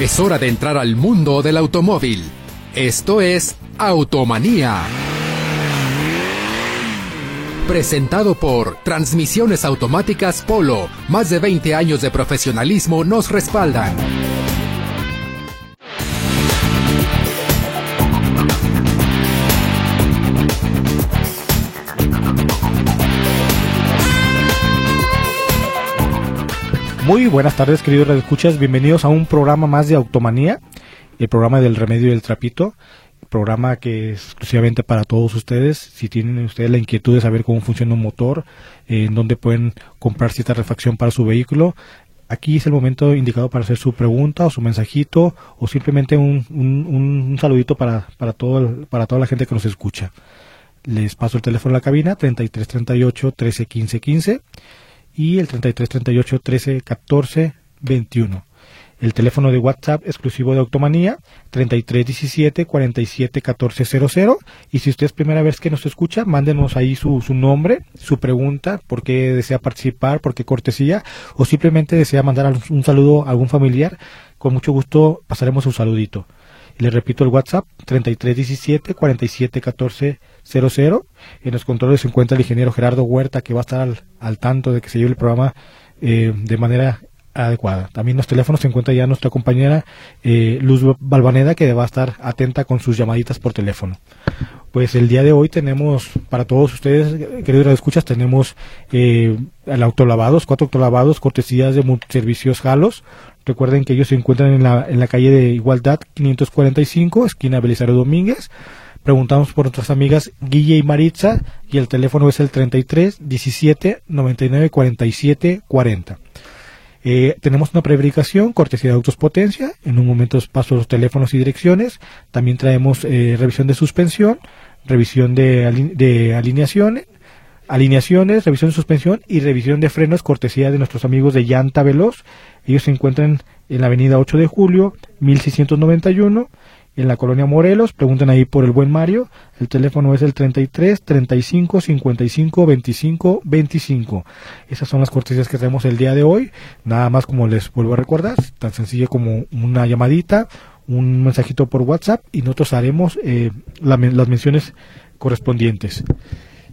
Es hora de entrar al mundo del automóvil. Esto es Automanía. Presentado por Transmisiones Automáticas Polo. Más de 20 años de profesionalismo nos respaldan. Muy buenas tardes, queridos radioescuchas. Bienvenidos a un programa más de Automanía, el programa del remedio y el trapito. Programa que es exclusivamente para todos ustedes. Si tienen ustedes la inquietud de saber cómo funciona un motor, eh, en dónde pueden comprar cierta refacción para su vehículo, aquí es el momento indicado para hacer su pregunta o su mensajito o simplemente un, un, un saludito para, para, todo, para toda la gente que nos escucha. Les paso el teléfono a la cabina, 3338 13 15 15 y el 33 38 13 14 21. El teléfono de WhatsApp exclusivo de Automanía 33 17 47 14 00 y si usted es primera vez que nos escucha, mándenos ahí su, su nombre, su pregunta, por qué desea participar, por qué cortesía o simplemente desea mandar un saludo a algún familiar, con mucho gusto pasaremos un saludito. Le repito el WhatsApp 3317 4714 00. En los controles se encuentra el ingeniero Gerardo Huerta que va a estar al, al tanto de que se lleve el programa eh, de manera adecuada. También en los teléfonos se encuentra ya nuestra compañera eh, Luz Balvaneda que va a estar atenta con sus llamaditas por teléfono. Pues el día de hoy tenemos para todos ustedes, queridos escuchas, tenemos eh, el autolavados, cuatro autolavados, cortesías de servicios Jalos. Recuerden que ellos se encuentran en la, en la calle de Igualdad 545, esquina Belisario Domínguez. Preguntamos por nuestras amigas Guille y Maritza y el teléfono es el 33 17 99 47 40. Eh, tenemos una preverificación, cortesía de Autos Potencia. En un momento paso los teléfonos y direcciones. También traemos eh, revisión de suspensión, revisión de, de alineaciones, alineaciones, revisión de suspensión y revisión de frenos, cortesía de nuestros amigos de Llanta Veloz. Ellos se encuentran en la avenida 8 de julio, 1691 en la colonia Morelos. Pregunten ahí por el buen Mario. El teléfono es el 33 35 55 25 25. Esas son las cortesías que tenemos el día de hoy. Nada más como les vuelvo a recordar, tan sencillo como una llamadita, un mensajito por WhatsApp y nosotros haremos eh, las menciones correspondientes.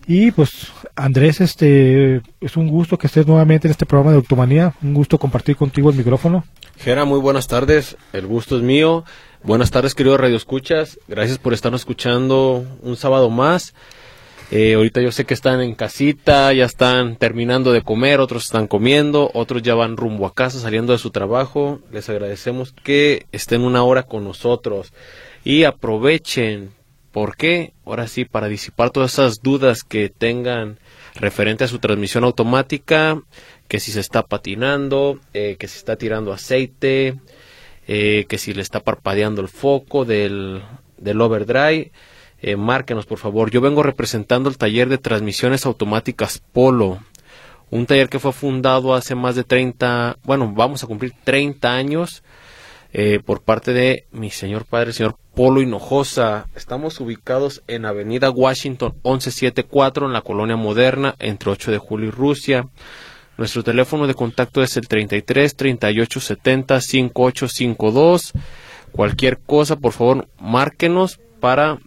Y pues Andrés, este es un gusto que estés nuevamente en este programa de Automanía, un gusto compartir contigo el micrófono. Gera, muy buenas tardes, el gusto es mío. Buenas tardes, queridos Radio Escuchas. Gracias por estarnos escuchando un sábado más. Eh, ahorita yo sé que están en casita, ya están terminando de comer, otros están comiendo, otros ya van rumbo a casa saliendo de su trabajo. Les agradecemos que estén una hora con nosotros y aprovechen. ¿Por qué? Ahora sí, para disipar todas esas dudas que tengan referente a su transmisión automática, que si se está patinando, eh, que si está tirando aceite, eh, que si le está parpadeando el foco del, del overdrive, eh, márquenos por favor. Yo vengo representando el taller de transmisiones automáticas Polo, un taller que fue fundado hace más de 30, bueno, vamos a cumplir 30 años eh, por parte de mi señor padre, señor Polo Hinojosa. Estamos ubicados en Avenida Washington 1174 en la colonia moderna entre 8 de julio y Rusia. Nuestro teléfono de contacto es el 33 38 70 5852. Cualquier cosa, por favor, márquenos para,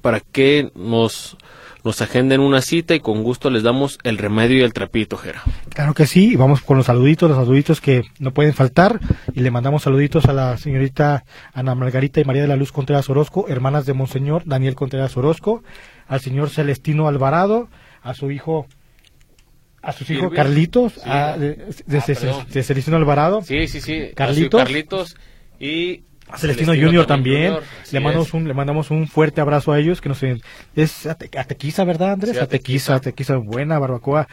para que nos, nos agenden una cita y con gusto les damos el remedio y el trapito, Jera. Claro que sí, y vamos con los saluditos, los saluditos que no pueden faltar. Y le mandamos saluditos a la señorita Ana Margarita y María de la Luz Contreras Orozco, hermanas de Monseñor Daniel Contreras Orozco, al señor Celestino Alvarado, a su hijo a sus hijos Carlitos, a, de, de, ah, de, Celestino Alvarado. Sí, sí, sí. Carlitos. Carlitos y a Celestino, Junior también. le mandamos un le mandamos un fuerte abrazo a ellos que nos es Atequiza, ¿verdad, Andrés? Sí, Atequiza, Atequiza, buena barbacoa.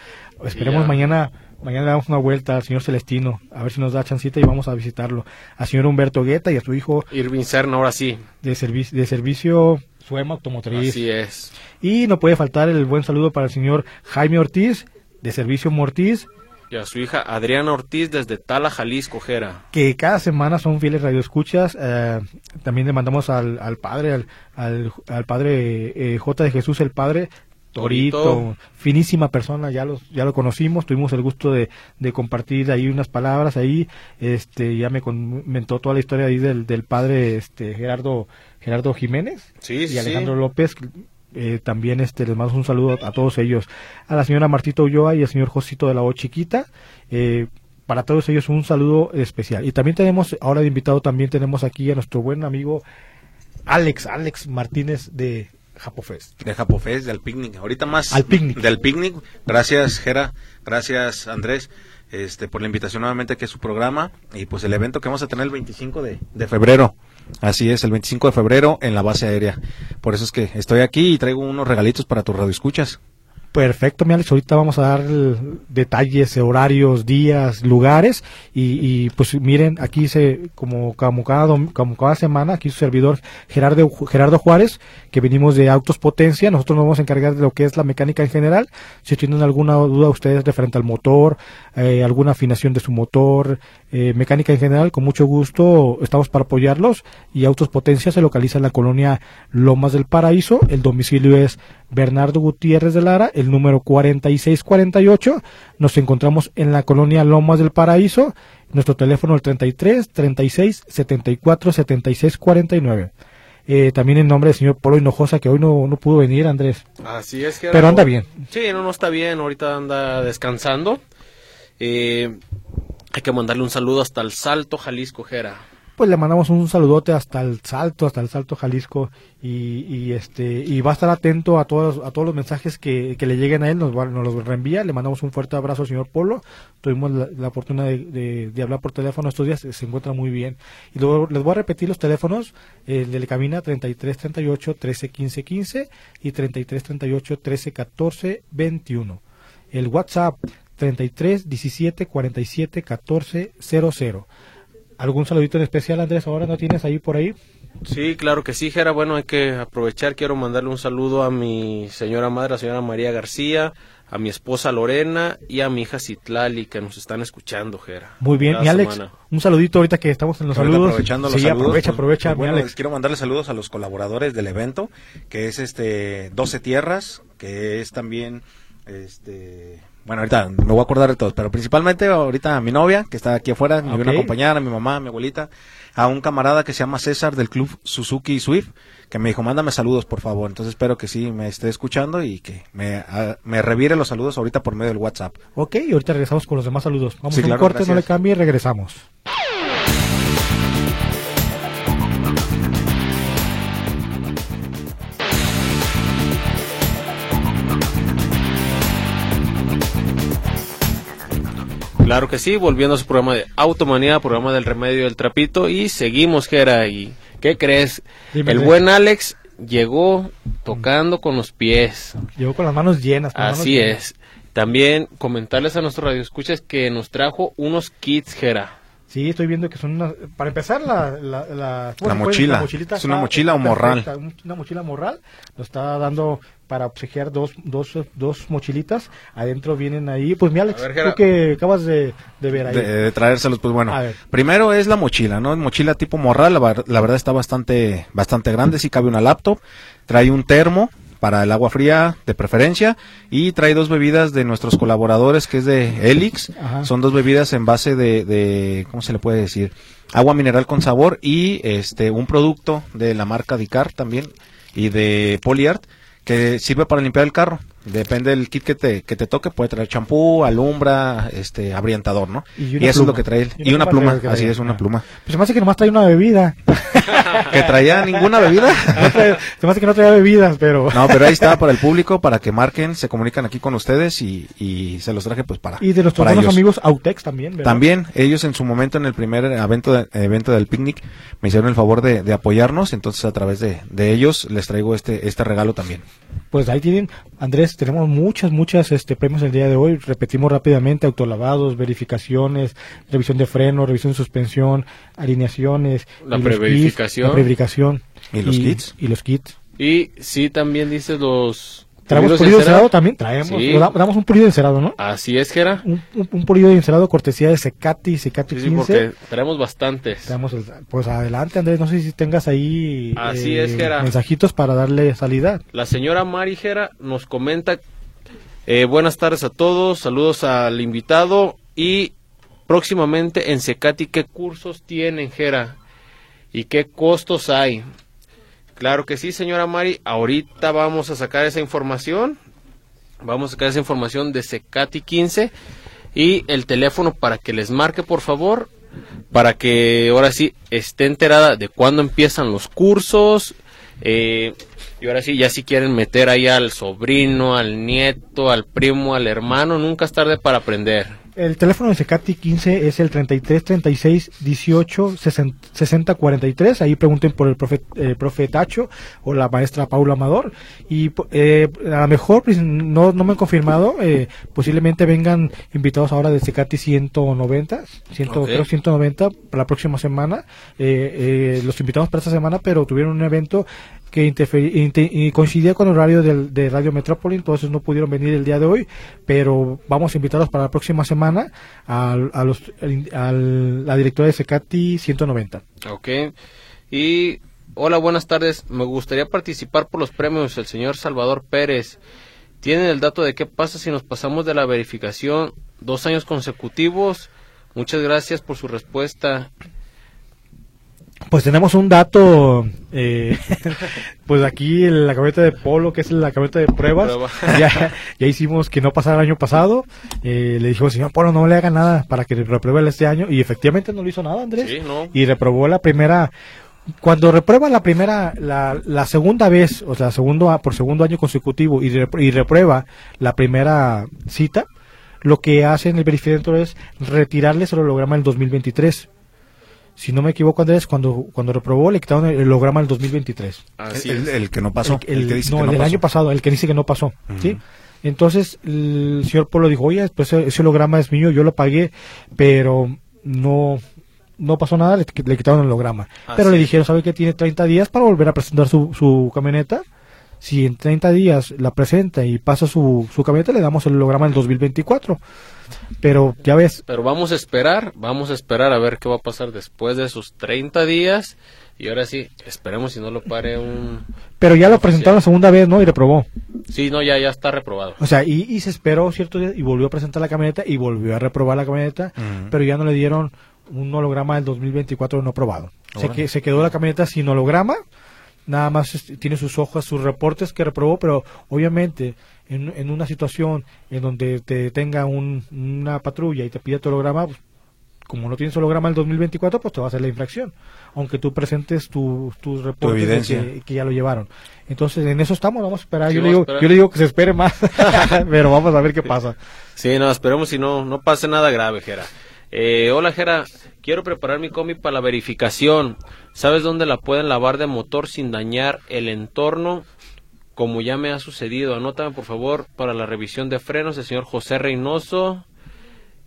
Esperemos mañana mañana le damos una vuelta al señor Celestino, a ver si nos da chancita y vamos a visitarlo. Al señor Humberto Guetta y a su hijo Irving Serna, ahora sí. De servicio de servicio Suema Automotriz. Así es. Y no puede faltar el buen saludo para el señor Jaime Ortiz de Servicio Mortiz. Y a su hija Adriana Ortiz desde Tala, Jalisco, Jera. Que cada semana son fieles radioescuchas. Eh, también le mandamos al, al padre, al, al, padre eh, J de Jesús, el padre, Torito, finísima persona, ya los, ya lo conocimos, tuvimos el gusto de, de compartir ahí unas palabras ahí, este, ya me comentó toda la historia ahí del, del padre, este, Gerardo, Gerardo Jiménez y Alejandro López, eh, también este les mando un saludo a, todos ellos, a la señora Martita Ulloa y al señor Josito de la O Chiquita, eh, para todos ellos un saludo especial. Y también tenemos, ahora de invitado también tenemos aquí a nuestro buen amigo Alex, Alex Martínez de Japofest. De Japofest, del picnic. Ahorita más Al picnic. del picnic. Gracias, Jera. Gracias, Andrés. Este, por la invitación nuevamente aquí a su programa y pues el evento que vamos a tener el 25 de, de febrero. Así es, el 25 de febrero en la base aérea. Por eso es que estoy aquí y traigo unos regalitos para tus radioescuchas. Perfecto, mi Alex. Ahorita vamos a dar detalles, horarios, días, lugares. Y, pues miren, aquí se, como, como, cada, como cada semana, aquí su servidor Gerardo, Gerardo Juárez, que venimos de Autos Potencia. Nosotros nos vamos a encargar de lo que es la mecánica en general. Si tienen alguna duda ustedes referente al motor, eh, alguna afinación de su motor, eh, mecánica en general, con mucho gusto estamos para apoyarlos. Y Autos Potencia se localiza en la colonia Lomas del Paraíso. El domicilio es Bernardo Gutiérrez de Lara, el número 4648. Nos encontramos en la colonia Lomas del Paraíso. Nuestro teléfono el 33 36 74 76 49. Eh, también en nombre del señor Polo Hinojosa, que hoy no, no pudo venir, Andrés. Así es, Pero anda bien. Sí, no, no está bien, ahorita anda descansando. Eh, hay que mandarle un saludo hasta el Salto, Jalisco, Jera pues le mandamos un saludote hasta el Salto, hasta el Salto Jalisco y, este y va a estar atento a todos a todos los mensajes que, le lleguen a él, nos, nos los reenvía, le mandamos un fuerte abrazo al señor Polo, tuvimos la, oportunidad de, hablar por teléfono estos días, se, encuentra muy bien. Y luego les voy a repetir los teléfonos, el de cabina 3338 131515 y 3338 1314 21. El WhatsApp 33 17 47 14 00 ¿Algún saludito en especial, Andrés? ¿Ahora no tienes ahí por ahí? Sí, claro que sí, Jera. Bueno, hay que aprovechar. Quiero mandarle un saludo a mi señora madre, la señora María García, a mi esposa Lorena y a mi hija Citlali, que nos están escuchando, Jera. Muy bien. Y Alex, un saludito ahorita que estamos en los saludos. Aprovechando los sí, saludos. aprovecha, aprovecha. Bueno, Alex. quiero mandarle saludos a los colaboradores del evento, que es este 12 Tierras, que es también este bueno, ahorita me voy a acordar de todos, pero principalmente ahorita a mi novia, que está aquí afuera, me viene a acompañar, a mi mamá, a mi abuelita, a un camarada que se llama César del club Suzuki Swift, que me dijo, mándame saludos, por favor. Entonces espero que sí me esté escuchando y que me, me revire los saludos ahorita por medio del WhatsApp. Ok, y ahorita regresamos con los demás saludos. Vamos a un corte, no le cambie y regresamos. Claro que sí, volviendo a su programa de Automanía, programa del remedio del trapito y seguimos, Jera. ¿Y qué crees? el buen Alex llegó tocando con los pies. Llegó con las manos llenas. Así es. También comentarles a nuestros radioescuchas que nos trajo unos kits, Jera. Sí, estoy viendo que son unas... Para empezar, la... La, la, la mochila. es una mochila o morral. Una mochila morral. Nos está dando para obsequiar dos, dos, dos mochilitas. Adentro vienen ahí... Pues mira, Alex, tú que acabas de, ver ahí. De, traérselos, pues bueno. Primero es la mochila, ¿no? Mochila tipo morral. La, la verdad está bastante, bastante grande. Sí cabe una laptop. Trae un termo para el agua fría de preferencia y trae dos bebidas de nuestros colaboradores que es de Elix. Son dos bebidas en base de, de, ¿cómo se le puede decir? Agua mineral con sabor y este un producto de la marca Dicar también y de Polyart que sirve para limpiar el carro. Depende del kit que te, que te toque, puede traer champú, alumbra, este, abrientador, ¿no? Y, eso es lo que trae él. Y, una, pluma, así es, una pluma. Pues se me hace que nomás trae una bebida. ¿Que traía ninguna bebida? se me hace que no traía bebidas, pero... no, pero ahí está para el público, para que marquen, se comunican aquí con ustedes y, y se los traje pues para Y de nuestros buenos amigos Autex también, ¿verdad? También, ellos en su momento en el primer evento, evento del picnic me hicieron el favor de, de apoyarnos, entonces a través de, de ellos les traigo este, este regalo también. Pues ahí tienen, Andrés, tenemos muchas, muchas este, premios el día de hoy. Repetimos rápidamente, autolavados, verificaciones, revisión de freno, revisión de suspensión, alineaciones. La preverificación. la preverificación. ¿Y los kits? Y los kits. Y sí, también dice los ¿Traemos pulido encerado también? Traemos, damos un pulido encerado, ¿no? Así es, Gera. Un, un, pulido encerado cortesía de Secati, Secati sí, 15. Sí, porque traemos bastantes. Traemos, pues adelante, Andrés, no sé si tengas ahí Así es, eh, mensajitos para darle salida. La señora Mari Gera nos comenta, eh, buenas tardes a todos, saludos al invitado y próximamente en Secati, ¿qué cursos tienen, Gera? ¿Y qué costos hay? Claro que sí, señora Mari. Ahorita vamos a sacar esa información. Vamos a sacar esa información de Secati 15 y el teléfono para que les marque, por favor, para que ahora sí esté enterada de cuándo empiezan los cursos. Eh, y ahora sí, ya si quieren meter ahí al sobrino, al nieto, al primo, al hermano, nunca es tarde para aprender. El teléfono de Secati 15 es el 33 36 18 60 43. Ahí pregunten por el profe, eh, profe Tacho o la maestra Paula Amador. Y eh, a lo mejor, pues, no, no me han confirmado, eh, posiblemente vengan invitados ahora de Secati 190, 190 para la próxima semana. Eh, los invitamos para esta semana, pero tuvieron un evento que coincidía con el horario del, de Radio Metrópoli, entonces no pudieron venir el día de hoy, pero vamos a invitarlos para la próxima semana a, a, los, a la directora de Secati 190. Ok. Y hola, buenas tardes. Me gustaría participar por los premios el señor Salvador Pérez. ¿Tienen el dato de qué pasa si nos pasamos de la verificación dos años consecutivos? Muchas gracias por su respuesta. Pues tenemos un dato, eh, pues aquí en la camioneta de Polo, que es la camioneta de pruebas, ya, ya, hicimos que no pasara el año pasado, eh, le dijo, señor Polo, no le haga nada para que repruebe este año, y efectivamente no lo hizo nada, Andrés, y reprobó la primera, cuando reprueba la primera, la, la segunda vez, o sea, segundo, por segundo año consecutivo, y, y reprueba la primera cita, lo que hace en el verificador es retirarle el holograma en 2023 si no me equivoco Andrés, cuando, cuando reprobó le quitaron el holograma del 2023. el, que no pasó. El, no, el del año pasado, el que dice que no pasó. ¿sí? Entonces el señor Polo dijo, oye, pues ese holograma es mío, yo lo pagué, pero no no pasó nada, le, quitaron el holograma. pero le dijeron, ¿sabe que tiene 30 días para volver a presentar su, su camioneta? Si en 30 días la presenta y pasa su, su camioneta, le damos el holograma en 2024. Pero ya ves. Pero vamos a esperar, vamos a esperar a ver qué va a pasar después de esos 30 días. Y ahora sí, esperemos si no lo pare un... Pero ya lo presentaron la segunda vez, ¿no? Y reprobó. Sí, no, ya, ya está reprobado. O sea, y, se esperó cierto día y volvió a presentar la camioneta y volvió a reprobar la camioneta, pero ya no le dieron un holograma del 2024 no aprobado. Se, que, se quedó la camioneta sin holograma, nada más tiene sus hojas, sus reportes que reprobó, pero obviamente en, en una situación en donde te tenga una patrulla y te pide tu holograma, pues, como no tienes holograma el 2024, pues te va a hacer la infracción, aunque tú presentes tus reportes que, que, ya lo llevaron. Entonces, en eso estamos, vamos a esperar. yo, le digo, yo le digo que se espere más, pero vamos a ver qué pasa. Sí, no, esperemos si no, no pase nada grave, Jera. Eh, hola, Jera, quiero preparar mi cómic para la verificación. ¿Sabes dónde la pueden lavar de motor sin dañar el entorno? como ya me ha sucedido. Anótame por favor para la revisión de frenos el señor José Reynoso.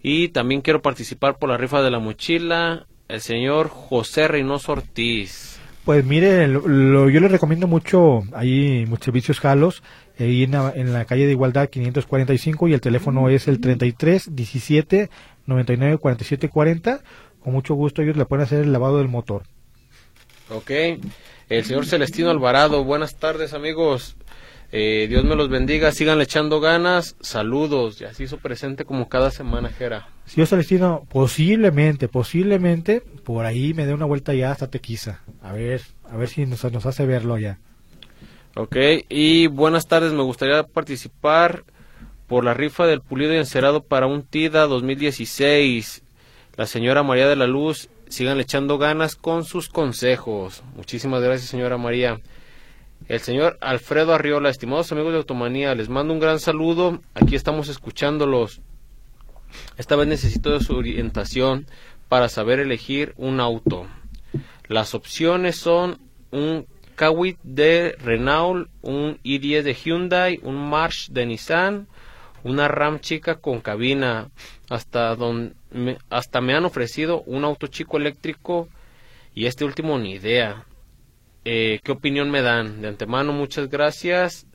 Y también quiero participar por la rifa de la mochila el señor José Reynoso Ortiz. Pues mire, lo, yo le recomiendo mucho ahí muchos servicios Jalos, ahí en la, en la, calle de Igualdad 545 y el teléfono es el 33 17 99 47 40. Con mucho gusto ellos le pueden hacer el lavado del motor. Ok. El señor Celestino Alvarado, buenas tardes amigos. Eh, Dios me los bendiga, sigan echando ganas, saludos, y así hizo presente como cada semana, Jera. Señor Celestino, posiblemente, posiblemente, por ahí me dé una vuelta ya hasta Tequiza, a ver, a ver si nos, nos hace verlo ya. Ok, y buenas tardes, me gustaría participar por la rifa del pulido y encerado para un TIDA 2016. La señora María de la Luz, sigan echando ganas con sus consejos. Muchísimas gracias, señora María. El señor Alfredo Arriola, estimados amigos de Automanía, les mando un gran saludo. Aquí estamos escuchándolos. Esta vez necesito de su orientación para saber elegir un auto. Las opciones son un Kawit de Renault, un i10 de Hyundai, un March de Nissan, una Ram chica con cabina. Hasta, donde hasta me han ofrecido un auto chico eléctrico y este último ni idea. Eh, ¿Qué opinión me dan? De antemano, muchas gracias.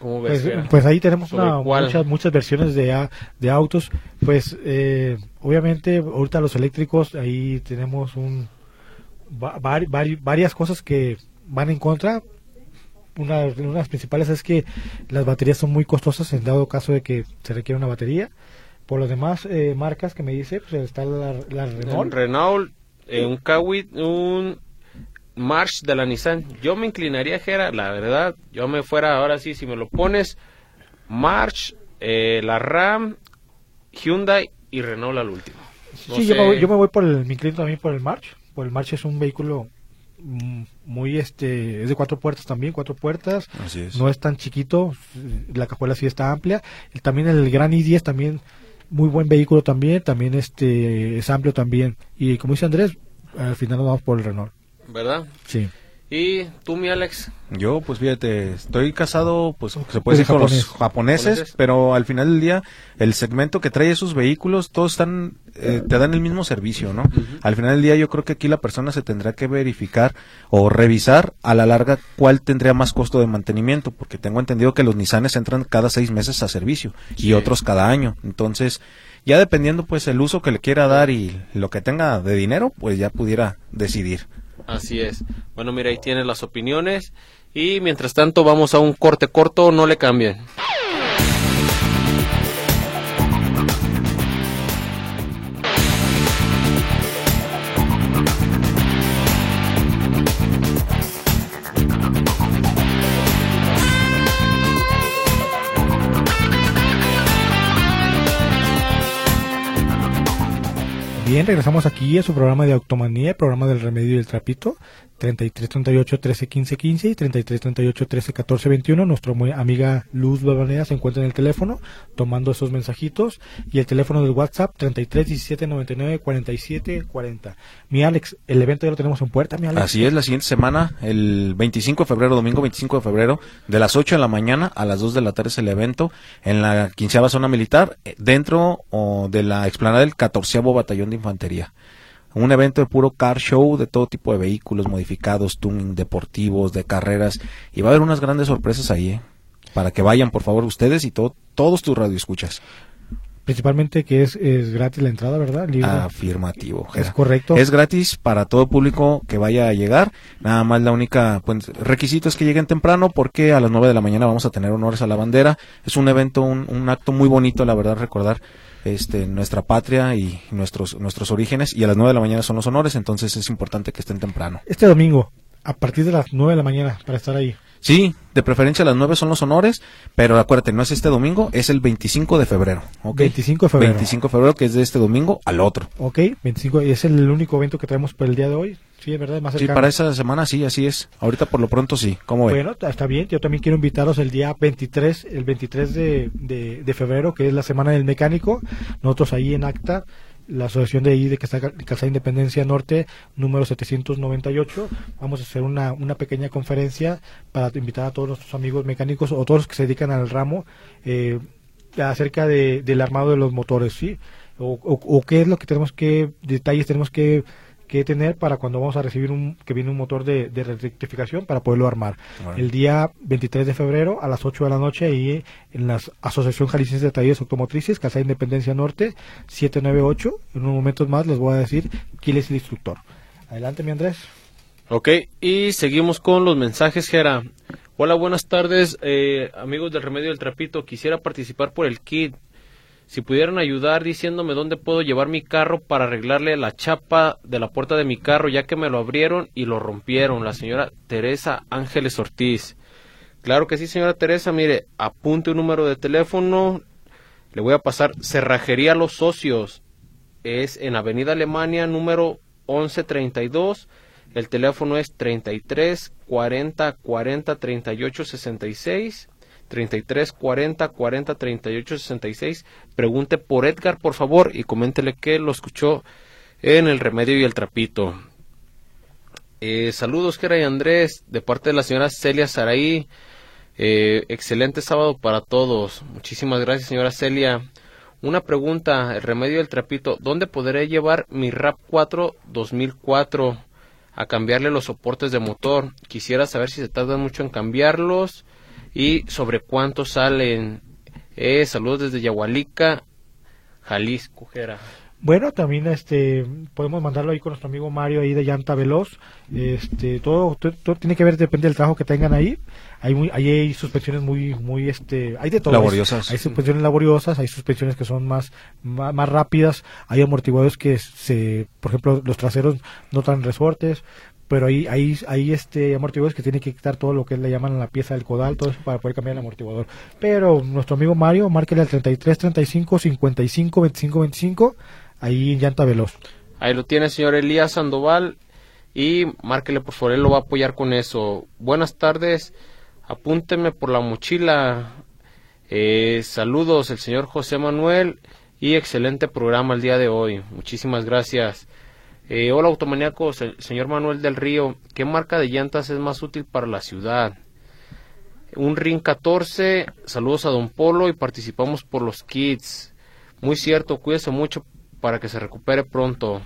pues, pues, ahí tenemos muchas, muchas versiones de, de autos. Pues eh, obviamente ahorita los eléctricos, ahí tenemos un varias cosas que van en contra. Una, una, de las principales es que las baterías son muy costosas en dado caso de que se requiera una batería. Por las demás eh, marcas que me dice, pues está la, la Renault. Renault, eh, un Kawit, un March de la Nissan. Yo me inclinaría, Jera, la verdad, yo me fuera ahora sí, si me lo pones, March, eh, la Ram, Hyundai y Renault al último. sí, yo me, voy, yo me, voy, por el, me inclino también por el March, por el March es un vehículo muy este es de cuatro puertas también cuatro puertas. No es tan chiquito la cajuela sí está amplia. También el Gran i10 también muy buen vehículo también también este es amplio también. Y como dice Andrés al final nos vamos por el Renault. ¿verdad? Sí. ¿Y tú, mi Alex? Yo, pues fíjate, estoy casado, pues se puede decir con los japoneses, pero al final del día, el segmento que trae esos vehículos, todos están, eh, te dan el mismo servicio, ¿no? Al final del día, yo creo que aquí la persona se tendrá que verificar o revisar a la larga cuál tendría más costo de mantenimiento, porque tengo entendido que los Nissanes entran cada seis meses a servicio y otros cada año. Entonces, ya dependiendo, pues, el uso que le quiera dar y lo que tenga de dinero, pues ya pudiera decidir. Así es. Bueno, mira, ahí tienes las opiniones. Y mientras tanto, vamos a un corte corto, no le cambien. Bien, regresamos aquí a su programa de Automanía, programa del remedio y el trapito. 33 38 13 15 15 y 33 38 13 14 21. Nuestra amiga Luz Babanea se encuentra en el teléfono tomando esos mensajitos y el teléfono del WhatsApp 33 17 99 47 40. Mi Alex, el evento ya lo tenemos en puerta, mi Alex. Así es, la siguiente semana, el 25 de febrero, domingo 25 de febrero, de las 8 de la mañana a las 2 de la tarde es el evento en la quinceava zona militar eh, dentro de la explanada del 14 Batallón de Infantería un evento de puro car show de todo tipo de vehículos modificados, tuning, deportivos, de carreras y va a haber unas grandes sorpresas ahí, ¿eh? para que vayan por favor ustedes y todos tus radioescuchas. Principalmente que es, es gratis la entrada, ¿verdad? Afirmativo. Es correcto. Es gratis para todo público que vaya a llegar. Nada más la única pues, requisito es que lleguen temprano porque a las 9 de la mañana vamos a tener honores a la bandera. Es un evento, un, un acto muy bonito, la verdad, recordar este, nuestra patria y nuestros, nuestros orígenes. Y a las 9 de la mañana son los honores, entonces es importante que estén temprano. Este domingo, a partir de las 9 de la mañana, para estar ahí. Sí, de preferencia a las 9 son los honores, pero acuérdate, no es este domingo, es el 25 de febrero. ¿okay? 25 de febrero. 25 de febrero, que es de este domingo al otro. Ok, 25, y es el único evento que traemos por el día de hoy. Sí, es verdad, más Sí, para esa semana sí, así es. Ahorita por lo pronto sí. ¿Cómo ve? Bueno, está bien. Yo también quiero invitaros el día 23, el 23 de, de, de febrero, que es la Semana del Mecánico. Nosotros ahí en ACTA la asociación de ahí de Casa Independencia Norte número 798 vamos a hacer una, una pequeña conferencia para invitar a todos nuestros amigos mecánicos o todos los que se dedican al ramo eh, acerca de, del armado de los motores sí o, qué es lo que tenemos que detalles tenemos que que tener para cuando vamos a recibir un que viene un motor de, de rectificación para poderlo armar. El día 23 de febrero a las 8 de la noche ahí en la Asociación Jalisciense de Talleres Automotrices, Casa Independencia Norte, 798. En unos momentos más les voy a decir quién es el instructor. Adelante, mi Andrés. Ok, y seguimos con los mensajes, Gera. Hola, buenas tardes, eh, amigos del Remedio del Trapito. Quisiera participar por el kit si pudieran ayudar diciéndome dónde puedo llevar mi carro para arreglarle la chapa de la puerta de mi carro, ya que me lo abrieron y lo rompieron. La señora Teresa Ángeles Ortiz. Claro que sí, señora Teresa. Mire, apunte un número de teléfono. Le voy a pasar Cerrajería Los Socios. Es en Avenida Alemania, número 1132. El teléfono es 33 40 40 38 66. 33 40 40 38 66. Pregunte por Edgar, por favor, y coméntele que lo escuchó en El Remedio y el Trapito. Eh, saludos, Kera Andrés, de parte de la señora Celia Saraí. Eh, excelente sábado para todos. Muchísimas gracias, señora Celia. Una pregunta, el remedio del trapito, ¿dónde podré llevar mi RAP 4 2004 a cambiarle los soportes de motor? Quisiera saber si se tarda mucho en cambiarlos y sobre cuánto salen. Eh, saludos desde Yahualica, Jalisco, Jera. Bueno, también este podemos mandarlo ahí con nuestro amigo Mario ahí de Llanta Veloz. Este, todo, todo, tiene que ver depende del trabajo que tengan ahí. Hay muy, hay suspensiones muy muy este, hay de todo. Laboriosas. Hay, suspensiones laboriosas, hay suspensiones que son más, más, rápidas, hay amortiguadores que se, por ejemplo, los traseros no traen resortes, pero ahí, ahí, ahí este amortiguadores que tiene que quitar todo lo que le llaman la pieza del codal, todo eso para poder cambiar el amortiguador. Pero nuestro amigo Mario, márquele al 33 35 55 25 25 ahí en Llanta Veloz. Ahí lo tiene, señor Elías Sandoval. Y márquele, por favor, él lo va a apoyar con eso. Buenas tardes. Apúnteme por la mochila. Eh, saludos, el señor José Manuel. Y excelente programa el día de hoy. Muchísimas gracias. Eh, hola, automaniacos. Señor Manuel del Río. ¿Qué marca de llantas es más útil para la ciudad? Un RIN 14. Saludos a Don Polo y participamos por los kits. Muy cierto, cuídese mucho para que se recupere pronto.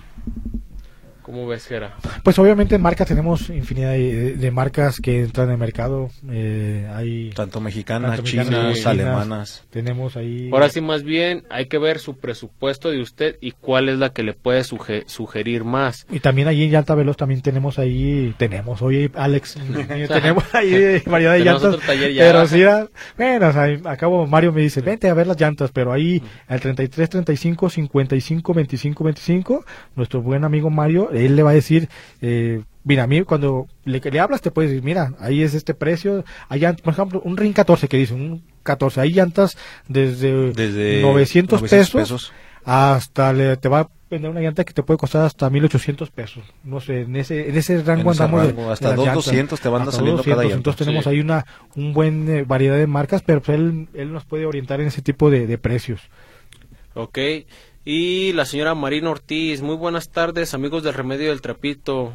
¿Cómo ves, Gera? Pues obviamente en marcas tenemos infinidad de, marcas que entran en el mercado. Eh, hay tanto mexicanas, chinas, alemanas. Tenemos ahí. Ahora sí, más bien hay que ver su presupuesto de usted y cuál es la que le puede sugerir más. Y también ahí en Alta Veloz también tenemos ahí, tenemos, oye Alex, tenemos ahí variedad de llantas. Pero sí, bueno, acabo Mario me dice, vente a ver las llantas, pero ahí al 33, 35, 55, 25, 25, nuestro buen amigo Mario él le va a decir, eh, mira, a mí cuando le, le, hablas te puede decir, mira, ahí es este precio, hay por ejemplo, un RIN 14 que dice, un 14, hay llantas desde, desde 900, pesos, hasta le, te va a vender una llanta que te puede costar hasta 1800 pesos. No sé, en ese, en ese rango andamos. hasta 200 te van saliendo cada llanta. Entonces tenemos ahí una un buen eh, variedad de marcas, pero pues él, él nos puede orientar en ese tipo de, de precios. Ok, y la señora Marina Ortiz, muy buenas tardes amigos del Remedio del Trapito.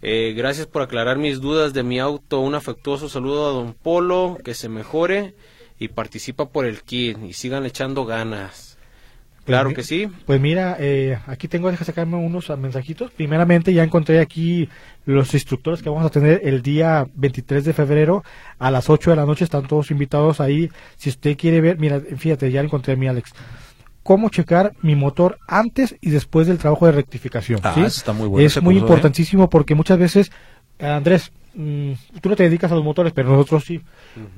Eh, gracias por aclarar mis dudas de mi auto. Un afectuoso saludo a don Polo, que se mejore y participa por el kit y sigan echando ganas. Pues claro que sí. Pues mira, eh, aquí tengo, deja sacarme unos mensajitos. Primeramente ya encontré aquí los instructores que vamos a tener el día 23 de febrero a las 8 de la noche. Están todos invitados ahí. Si usted quiere ver, mira, fíjate, ya encontré a mi Alex cómo checar mi motor antes y después del trabajo de rectificación. Ah, está muy bueno es muy ¿eh? importantísimo porque muchas veces, Andrés, mm, tú no te dedicas a los motores, pero nosotros sí.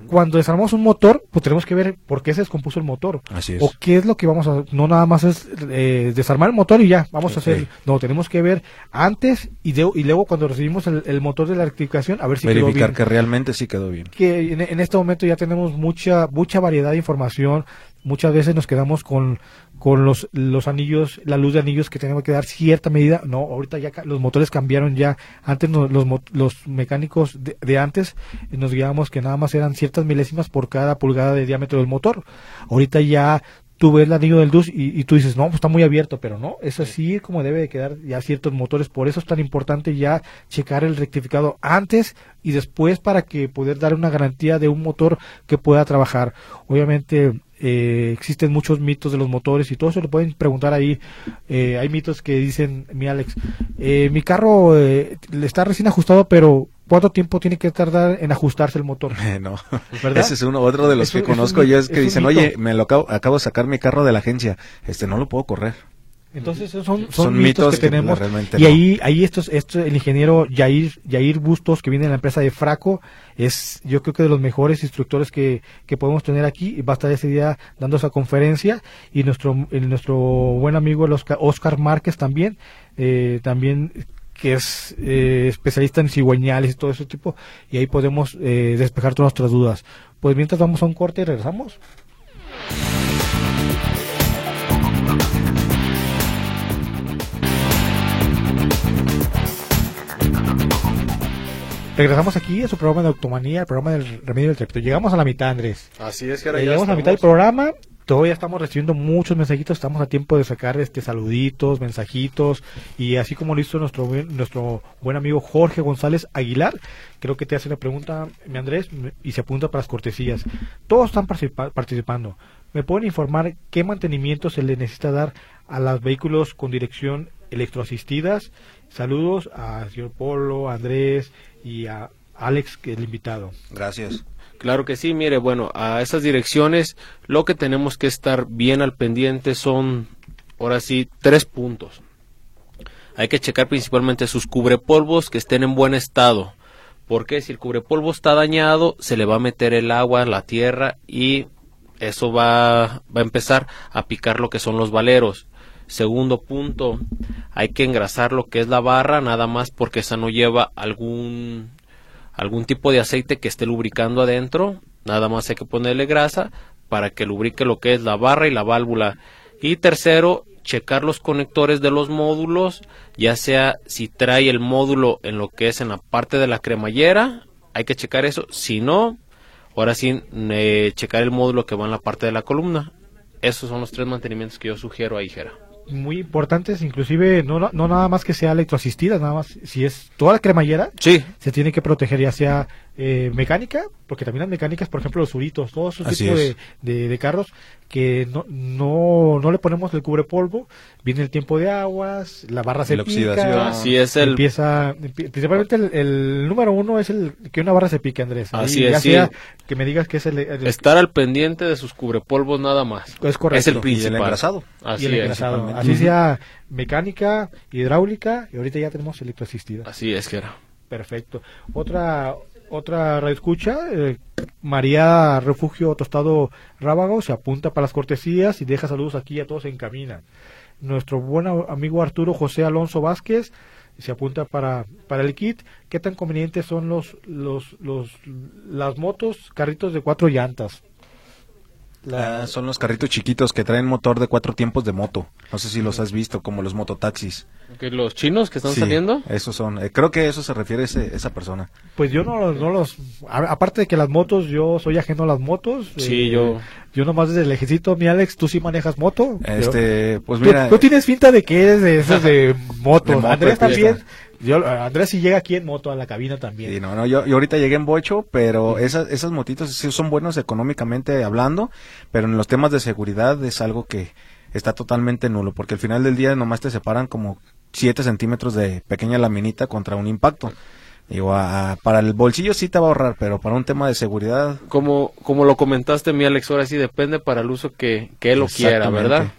Cuando desarmamos un motor, pues tenemos que ver por qué se descompuso el motor. Así es. O qué es lo que vamos a No nada más es eh, desarmar el motor y ya, vamos a hacer. No, tenemos que ver antes y, de, y luego cuando recibimos el, motor de la rectificación, a ver si Verificar quedó bien. que realmente sí quedó bien. Que en, en, este momento ya tenemos mucha, mucha variedad de información muchas veces nos quedamos con, con los, los anillos, la luz de anillos que tenemos que dar cierta medida. No, ahorita ya los motores cambiaron ya. Antes los, los mecánicos de, antes nos guiábamos que nada más eran ciertas milésimas por cada pulgada de diámetro del motor. Ahorita ya tú ves el anillo del DUS y, y, tú dices, no, pues está muy abierto, pero no, es así como debe de quedar ya ciertos motores. Por eso es tan importante ya checar el rectificado antes y después para que poder dar una garantía de un motor que pueda trabajar. Obviamente eh, existen muchos mitos de los motores y todo eso lo pueden preguntar ahí. Eh, hay mitos que dicen, mi Alex, eh, mi carro le está recién ajustado, pero ¿cuánto tiempo tiene que tardar en ajustarse el motor? no, ese es uno otro de los que conozco yo es que dicen, oye, me lo acabo, acabo de sacar mi carro de la agencia, este no lo puedo correr. Entonces son, son, mitos, que, tenemos. y ahí, ahí estos, esto, el ingeniero Yair, Yair Bustos, que viene de la empresa de Fraco, es yo creo que de los mejores instructores que, que podemos tener aquí. Va a estar ese día dando esa conferencia. Y nuestro, el, nuestro buen amigo Oscar, Oscar Márquez también, eh, también que es eh, especialista en cigüeñales y todo ese tipo. Y ahí podemos eh, despejar todas nuestras dudas. Pues mientras vamos a un corte y regresamos. Regresamos aquí a su programa de Automanía, el programa del Remedio del Trepito. Llegamos a la mitad, Andrés. Así es, que ahora eh, Llegamos a la mitad del programa. Todavía estamos recibiendo muchos mensajitos. Estamos a tiempo de sacar este saluditos, mensajitos. Y así como lo hizo nuestro, nuestro buen amigo Jorge González Aguilar, creo que te hace una pregunta, mi Andrés, y se apunta para las cortesías. Todos están participando. ¿Me pueden informar qué mantenimiento se le necesita dar a los vehículos con dirección electroasistidas? Saludos a señor Polo, Andrés, y a Alex, que es el invitado. Gracias. Claro que sí, mire, bueno, a esas direcciones lo que tenemos que estar bien al pendiente son, ahora sí, tres puntos. Hay que checar principalmente sus cubrepolvos que estén en buen estado. Porque si el cubrepolvo está dañado, se le va a meter el agua, la tierra y eso va, va a empezar a picar lo que son los valeros. Segundo punto, hay que engrasar lo que es la barra, nada más porque esa no lleva algún, algún tipo de aceite que esté lubricando adentro. Nada más hay que ponerle grasa para que lubrique lo que es la barra y la válvula. Y tercero, checar los conectores de los módulos, ya sea si trae el módulo en lo que es en la parte de la cremallera, hay que checar eso. Si no, ahora sí, eh, checar el módulo que va en la parte de la columna. Esos son los tres mantenimientos que yo sugiero ahí, Jera muy importantes, inclusive no, no nada más que sea electroasistida, nada más si es toda la cremallera, sí. se tiene que proteger ya sea eh, mecánica, porque también las mecánicas, por ejemplo, los uritos, todos esos tipos de, de, carros que no, no, no le ponemos el cubre polvo, viene el tiempo de aguas, la barra se pica, así es el... empieza, principalmente el, número uno es el que una barra se pique, Andrés. Así es, que me digas que es el, Estar al pendiente de sus cubrepolvos nada más. Es correcto. Es el principal. Así Así sea mecánica, hidráulica, y ahorita ya tenemos electroasistida. Así es que era. Perfecto. Otra otra radio escucha, eh, María Refugio Tostado Rábago se apunta para las cortesías y deja saludos aquí a todos en camina. Nuestro buen amigo Arturo José Alonso Vázquez se apunta para, para el kit. ¿Qué tan convenientes son los, los, los, las motos, carritos de cuatro llantas? Ah, son los carritos chiquitos que traen motor de cuatro tiempos de moto. No sé si los has visto, como los mototaxis. ¿Que ¿Los chinos que están saliendo? esos son. Eh, creo que eso se refiere ese, esa persona. Pues yo no, no los... aparte de que las motos, yo soy ajeno a las motos. Sí, eh, yo... Yo nomás desde el ejército, mi Alex, ¿tú sí manejas moto? Este, pues mira... Tú, tienes finta de que eres de esos de motos. Andrés también... Yo, Andrés si llega aquí en moto a la cabina también. Sí, no, no, yo, yo ahorita llegué en bocho, pero esas, esas motitos sí son buenos económicamente hablando, pero en los temas de seguridad es algo que está totalmente nulo, porque al final del día nomás te separan como 7 centímetros de pequeña laminita contra un impacto. Digo, para el bolsillo sí te va a ahorrar, pero para un tema de seguridad... Como, como lo comentaste, mi Alex, ahora sí depende para el uso que, que él lo quiera, ¿verdad?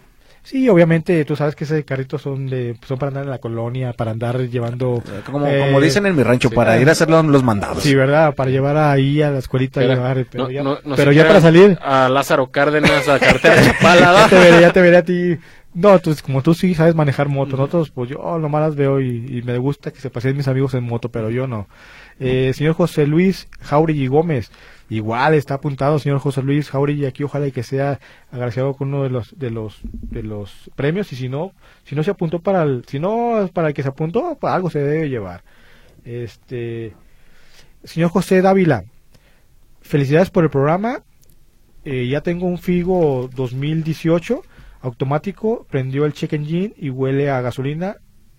Sí, obviamente, tú sabes que ese carritos son de son para andar en la colonia, para andar llevando... Eh, como, eh, como dicen en mi rancho, para ir a hacer los, mandados. Sí, ¿verdad? Para llevar ahí a la escuelita, llevar, pero, ya, pero ya para salir... A Lázaro Cárdenas, a cartera ya, te veré, ya te veré a ti... No, tú, como tú sí sabes manejar moto, nosotros pues yo nomás las veo y, me gusta que se pasen mis amigos en moto, pero yo no. Eh, señor José Luis Jauregui Gómez, igual está apuntado señor José Luis Jauregui aquí ojalá y que sea agraciado con uno de los de los de los premios y si no si no se apuntó para el si no para el que se apuntó pues algo se debe llevar. Este señor José Dávila felicidades por el programa. Eh, ya tengo un Figo 2018 automático prendió el check engine y huele a gasolina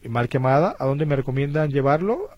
mal quemada a dónde me recomiendan llevarlo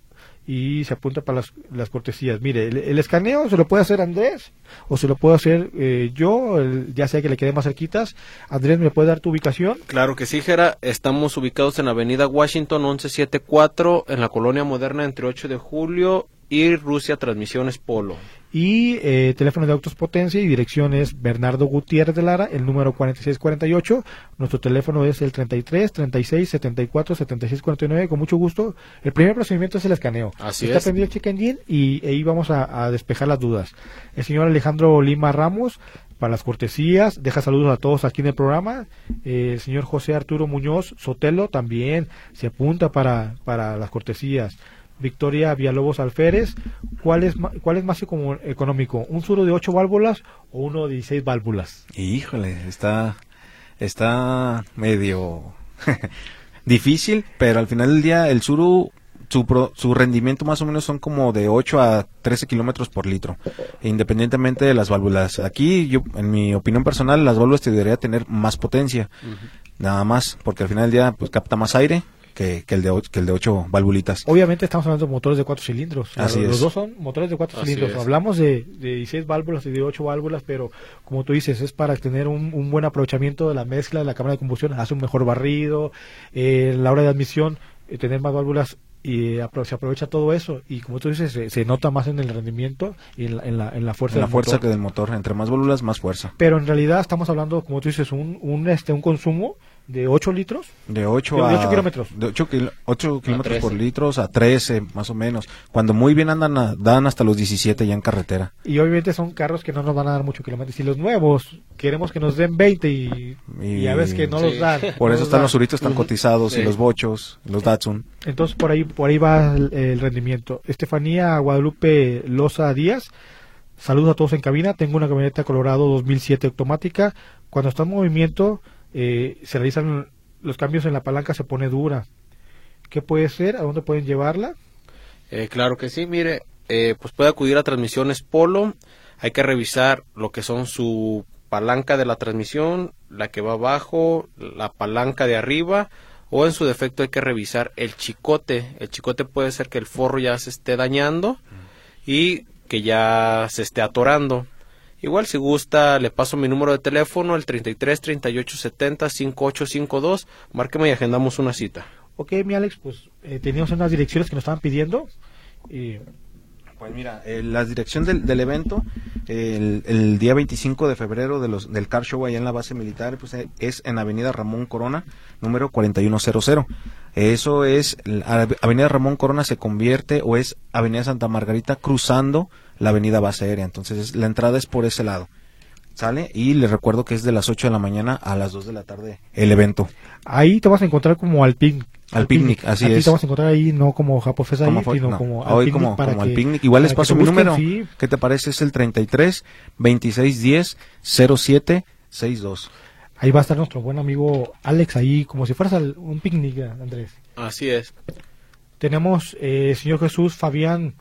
y se apunta para las, cortesías. Mire, el, escaneo se lo puede hacer Andrés o se lo puedo hacer eh, yo, ya sea que le quede más cerquitas. Andrés, ¿me puede dar tu ubicación? Claro que sí, Jera. Estamos ubicados en la avenida Washington 1174, en la colonia moderna entre 8 de julio y Rusia Transmisiones Polo. Y eh, teléfono de autos potencia y dirección es Bernardo Gutiérrez de Lara, el número 4648. Nuestro teléfono es el 33 36 74 76 49. Con mucho gusto. El primer procedimiento es el escaneo. Así Está es. prendido el check engine y ahí vamos a, despejar las dudas. El señor Alejandro Lima Ramos, para las cortesías, deja saludos a todos aquí en el programa. Eh, el señor José Arturo Muñoz Sotelo también se apunta para, para las cortesías. Victoria Villalobos Alférez, ¿cuál es, cuál es más económico? ¿Un suro de 8 válvulas o uno de 16 válvulas? Híjole, está, está medio difícil, pero al final del día el suro, su, su rendimiento más o menos son como de 8 a 13 kilómetros por litro, independientemente de las válvulas. Aquí, yo, en mi opinión personal, las válvulas te debería tener más potencia, nada más, porque al final del día pues capta más aire que, el de, que el de 8 valvulitas. Obviamente estamos hablando de motores de 4 cilindros. Así los, es. dos son motores de 4 cilindros. Hablamos de, de 16 válvulas y de 8 válvulas, pero como tú dices, es para tener un, un buen aprovechamiento de la mezcla de la cámara de combustión. Hace un mejor barrido. Eh, la hora de admisión, eh, tener más válvulas y se aprovecha todo eso y como tú dices se, nota más en el rendimiento y en la, en la, en la fuerza en la fuerza que del motor entre más válvulas más fuerza pero en realidad estamos hablando como tú dices un, un este un consumo de 8 litros. De 8 a... 8 kilómetros. De 8, 8 kilómetros por litros a 13, más o menos. Cuando muy bien andan, dan hasta los 17 ya en carretera. Y obviamente son carros que no nos van a dar mucho kilómetros. Y los nuevos, queremos que nos den 20 y, y, ya ves que no los dan. Por eso están los suritos tan cotizados y los bochos, los Datsun. Entonces por ahí, por ahí va el, rendimiento. Estefanía Guadalupe Loza Díaz. Saludos a todos en cabina. Tengo una camioneta Colorado 2007 automática. Cuando está en movimiento eh, se realizan los cambios en la palanca, se pone dura. ¿Qué puede ser? ¿A dónde pueden llevarla? Eh, claro que sí, mire, eh, pues puede acudir a transmisiones Polo. Hay que revisar lo que son su palanca de la transmisión, la que va abajo, la palanca de arriba, o en su defecto hay que revisar el chicote. El chicote puede ser que el forro ya se esté dañando y que ya se esté atorando. Igual si gusta, le paso mi número de teléfono, el 33 38 70 5852. Márqueme y agendamos una cita. Ok, mi Alex, pues eh, teníamos unas direcciones que nos estaban pidiendo. Pues mira, eh, la dirección del, evento, el, día 25 de febrero de los, del Car Show allá en la base militar, pues eh, es en Avenida Ramón Corona, número 4100. Eso es, Avenida Ramón Corona se convierte o es Avenida Santa Margarita cruzando la avenida base aérea. Entonces la entrada es por ese lado. ¿Sale? Y les recuerdo que es de las 8 de la mañana a las 2 de la tarde el evento. Ahí te vas a encontrar como al picnic. Al, picnic, así es. te vas a encontrar ahí no como Japo sino como al picnic. Como, para al picnic. Igual les paso mi número. ¿Qué te parece? Es el 33 26 10 07 62. Ahí va a estar nuestro buen amigo Alex ahí, como si fueras un picnic, Andrés. Así es. Tenemos eh, señor Jesús Fabián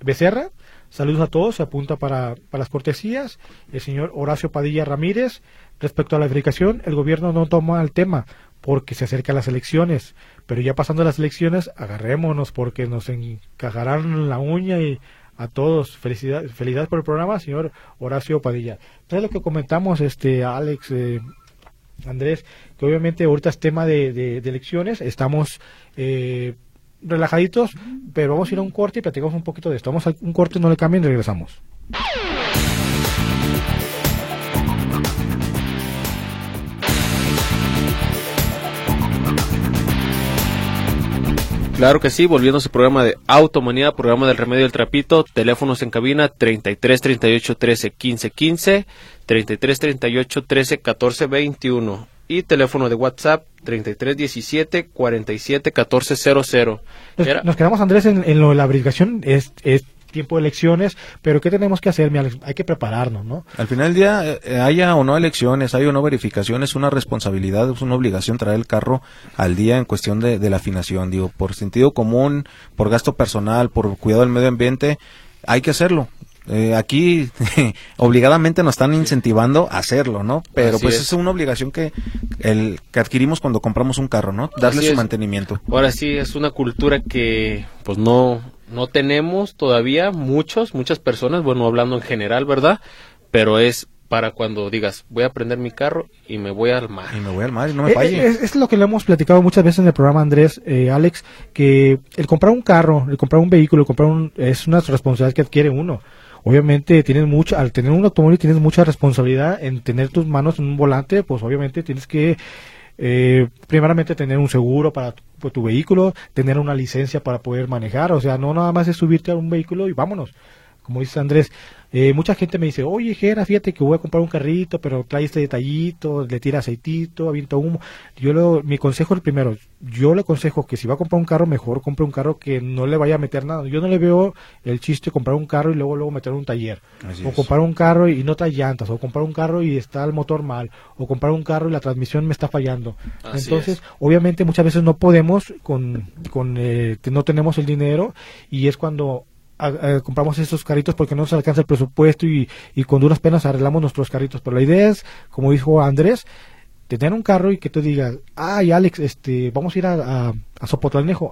Becerra, Saludos a todos, se apunta para, las cortesías. El señor Horacio Padilla Ramírez, respecto a la verificación, el gobierno no toma el tema porque se acercan las elecciones, pero ya pasando las elecciones, agarrémonos porque nos encajarán la uña y a todos. Felicidades, felicidades por el programa, señor Horacio Padilla. Entonces lo que comentamos, este Alex, eh, Andrés, que obviamente ahorita es tema de, de, elecciones, estamos eh, relajaditos, pero vamos a ir a un corte y platicamos un poquito de esto. Vamos a un corte, no le cambien y regresamos. Claro que sí, volviendo a su programa de Automanía, programa del Remedio del Trapito, teléfonos en cabina 33 38 13 15 15, 33 38 13 14 21 y teléfono de WhatsApp 3317 47 14 00. Nos, quedamos, Andrés, en, lo de la verificación. Es, es tiempo de elecciones, pero ¿qué tenemos que hacer? Hay que prepararnos, ¿no? Al final del día, eh, haya o no elecciones, haya o no verificación, es una responsabilidad, es una obligación traer el carro al día en cuestión de, de la afinación. Digo, por sentido común, por gasto personal, por cuidado del medio ambiente, hay que hacerlo. Eh, aquí obligadamente nos están incentivando a hacerlo, ¿no? Pero pues es. una obligación que el que adquirimos cuando compramos un carro, ¿no? Darle su mantenimiento. Ahora sí es una cultura que pues no no tenemos todavía muchos muchas personas, bueno, hablando en general, ¿verdad? Pero es para cuando digas, voy a prender mi carro y me voy al mar. Y me voy al mar y no me eh, falle. Es, es, lo que le hemos platicado muchas veces en el programa, Andrés, eh, Alex, que el comprar un carro, el comprar un vehículo, el comprar un, es una responsabilidad que adquiere uno obviamente tienes mucha, al tener un automóvil tienes mucha responsabilidad en tener tus manos en un volante, pues obviamente tienes que eh, primeramente tener un seguro para tu, tu, vehículo, tener una licencia para poder manejar, o sea, no nada más es subirte a un vehículo y vámonos. Como dice Andrés, eh, mucha gente me dice, oye, Jera, fíjate que voy a comprar un carrito, pero trae este detallito, le tira aceitito, avienta humo. Yo lo, mi consejo es el primero, yo le aconsejo que si va a comprar un carro, mejor compre un carro que no le vaya a meter nada. Yo no le veo el chiste de comprar un carro y luego luego meter un taller. o comprar un carro y no trae llantas, o comprar un carro y está el motor mal, o comprar un carro y la transmisión me está fallando. Entonces, obviamente muchas veces no podemos, con, con eh, no tenemos el dinero y es cuando compramos esos carritos porque no nos alcanza el presupuesto y, y con duras penas arreglamos nuestros carritos. Pero la idea es, como dijo Andrés, tener un carro y que tú digas, ay Alex, este, vamos a ir a, a,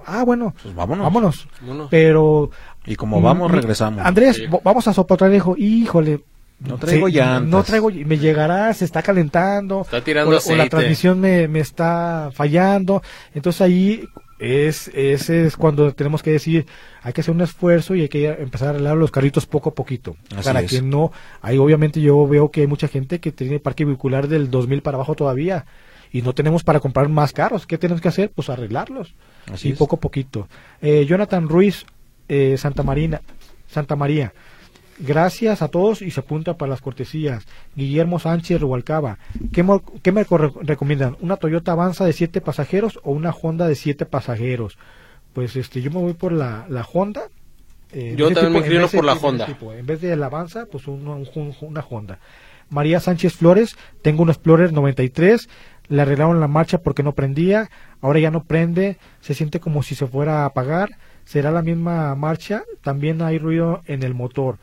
Ah, bueno, pues vámonos. vámonos. Pero... Y como vamos, regresamos. Andrés, vamos a Sopotlanejo. Híjole, no traigo ya No traigo, me llegará, se está calentando. Está tirando o, la transmisión me, me, está fallando. Entonces ahí es, ese es cuando tenemos que decir, hay que hacer un esfuerzo y hay que empezar a arreglar los carritos poco a poquito. para que no, ahí obviamente yo veo que hay mucha gente que tiene parque vehicular del 2000 para abajo todavía y no tenemos para comprar más carros. ¿Qué tenemos que hacer? Pues arreglarlos. Así poco a poquito. Eh, Jonathan Ruiz, eh, Santa Marina, Santa María. Gracias a todos y se apunta para las cortesías. Guillermo Sánchez Rubalcaba. ¿Qué, me recomiendan? ¿Una Toyota Avanza de 7 pasajeros o una Honda de 7 pasajeros? Pues este, yo me voy por la, la Honda. Eh, yo también me inclino por la Honda. En vez de la Avanza, pues una, una Honda. María Sánchez Flores, tengo un Explorer 93, le arreglaron la marcha porque no prendía, ahora ya no prende, se siente como si se fuera a apagar, será la misma marcha, también hay ruido en el motor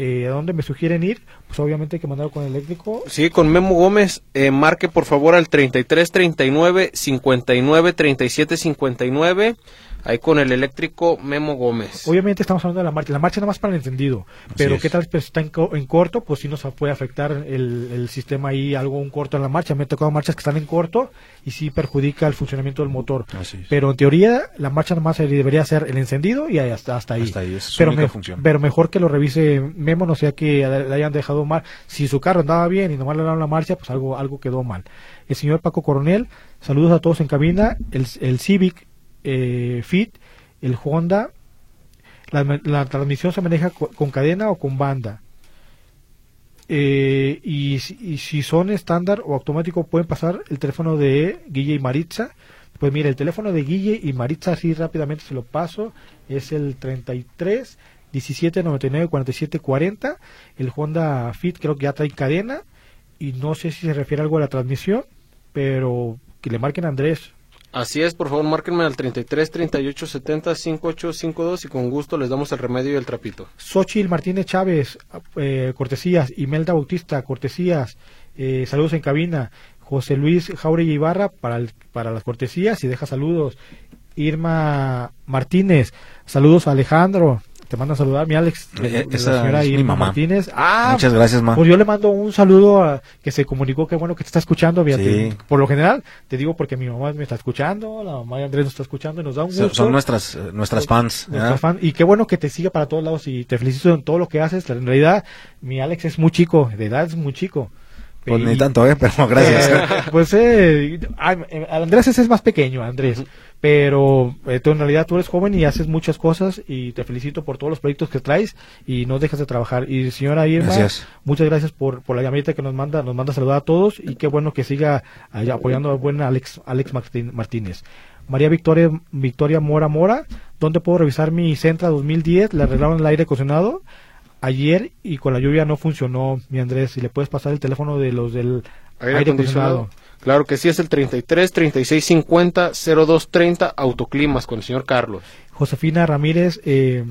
eh, a dónde me sugieren ir, pues obviamente hay que mandarlo con eléctrico. Sí, con Memo Gómez, eh, marque por favor al 33 39 59 37 59 ahí con el eléctrico Memo Gómez. Obviamente estamos hablando de la marcha, la marcha nada más para el encendido, pero qué tal si está en, corto, pues si nos puede afectar el, sistema ahí, algo un corto en la marcha. Me he tocado marchas que están en corto y sí perjudica el funcionamiento del motor. Pero en teoría la marcha nada más debería ser el encendido y hasta, hasta ahí. Hasta ahí es pero, pero mejor que lo revise Memo, no sea que le hayan dejado mal. Si su carro andaba bien y nomás le dieron la marcha, pues algo, algo quedó mal. El señor Paco Coronel, saludos a todos en cabina. El, el Civic eh, Fit, el Honda, la, transmisión se maneja con, cadena o con banda. Eh, y, si son estándar o automático pueden pasar el teléfono de Guille y Maritza. Pues mira, el teléfono de Guille y Maritza así rápidamente se lo paso. Es el 33 17 99 47 40. El Honda Fit creo que ya trae cadena. Y no sé si se refiere algo a la transmisión, pero que le marquen a Andrés Así es, por favor, márquenme al 33 38 70 5852 y con gusto les damos el remedio y el trapito. Xochil Martínez Chávez, eh, cortesías. Imelda Bautista, cortesías. Eh, saludos en cabina. José Luis Jauregui Ibarra para, para las cortesías y deja saludos. Irma Martínez, saludos a Alejandro, te mando a saludar, mi Alex, eh, la señora Irma Martínez. Ah, muchas gracias, ma. Pues yo le mando un saludo a que se comunicó, que bueno que te está escuchando, fíjate. Por lo general, te digo porque mi mamá me está escuchando, la mamá de Andrés nos está escuchando y nos da un gusto. Son nuestras eh, nuestras fans. y qué bueno que te siga para todos lados y te felicito en todo lo que haces. En realidad, mi Alex es muy chico, de edad es muy chico. Pues ni tanto, ¿eh? Pero gracias. pues eh, Andrés es más pequeño, Andrés. Pero eh, tú en realidad tú eres joven y haces muchas cosas y te felicito por todos los proyectos que traes y no dejas de trabajar. Y señora Irma, muchas gracias por, por la llamadita que nos manda, nos manda saludar a todos y qué bueno que siga apoyando al buen Alex, Alex Martínez. María Victoria, Victoria Mora Mora, ¿dónde puedo revisar mi Centra 2010? Le arreglaron el aire acondicionado ayer y con la lluvia no funcionó, mi Andrés. Si le puedes pasar el teléfono de los del aire, acondicionado. Claro que sí, es el 33 36 50 02 30 Autoclimas con el señor Carlos. Josefina Ramírez eh,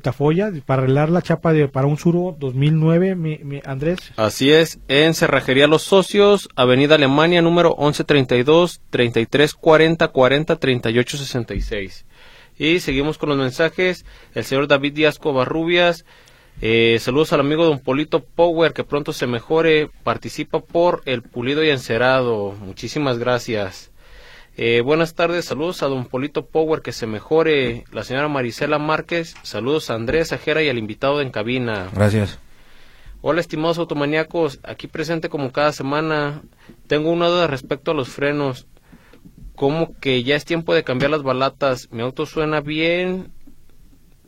Tafoya para arreglar la chapa de para un Suro 2009, mi, mi Andrés. Así es, en Cerrajería Los Socios, Avenida Alemania número 1132 33 40 40 38 66. Y seguimos con los mensajes. El señor David Díaz Covarrubias eh, saludos al amigo Don Polito Power, que pronto se mejore. Participa por el pulido y encerado. Muchísimas gracias. Eh, buenas tardes, saludos a Don Polito Power, que se mejore. La señora Marisela Márquez, saludos a Andrés Ajera y al invitado en cabina. Gracias. Hola, estimados automaníacos, aquí presente como cada semana. Tengo una duda respecto a los frenos. ¿Cómo que ya es tiempo de cambiar las balatas? Mi auto suena bien,